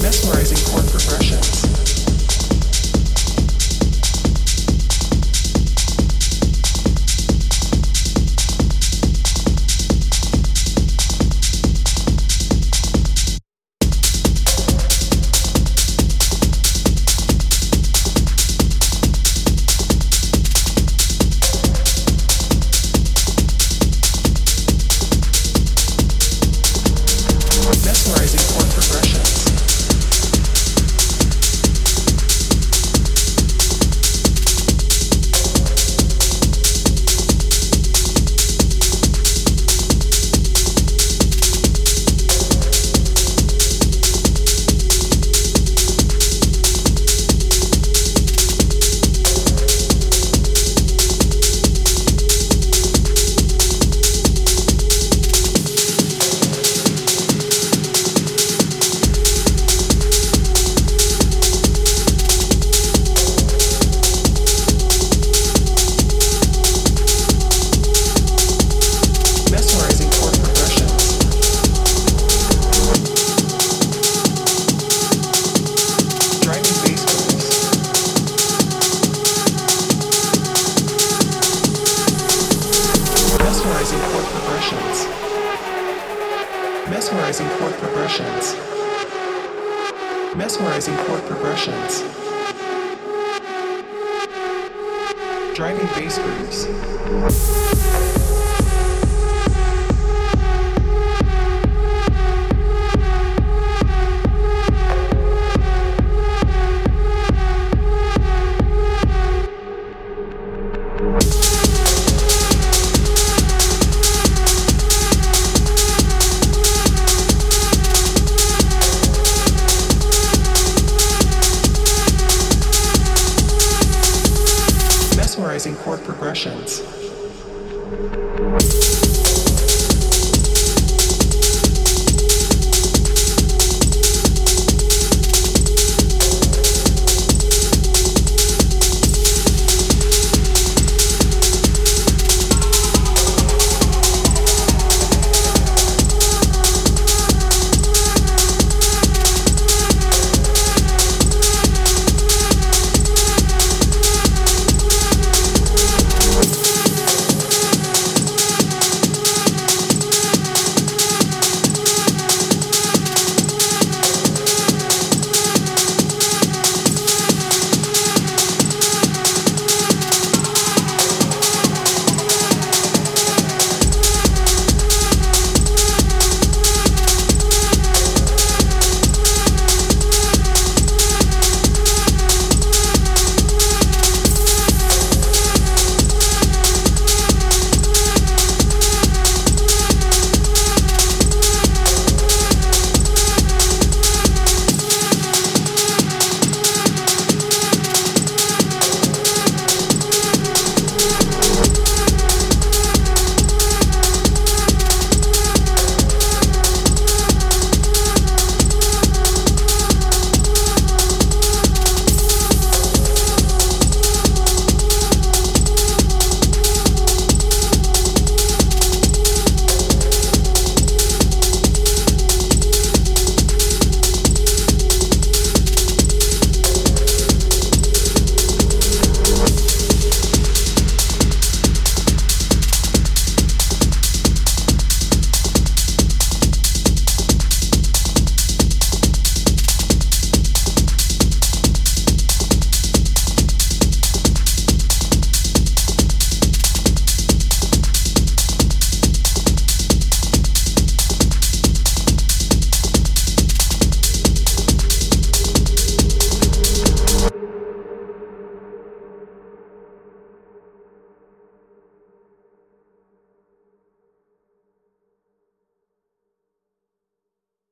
mesmerizing chord progressions. Mesmerizing chord progressions. Mesmerizing chord progressions. Driving bass grooves. Mesmerizing chord progressions.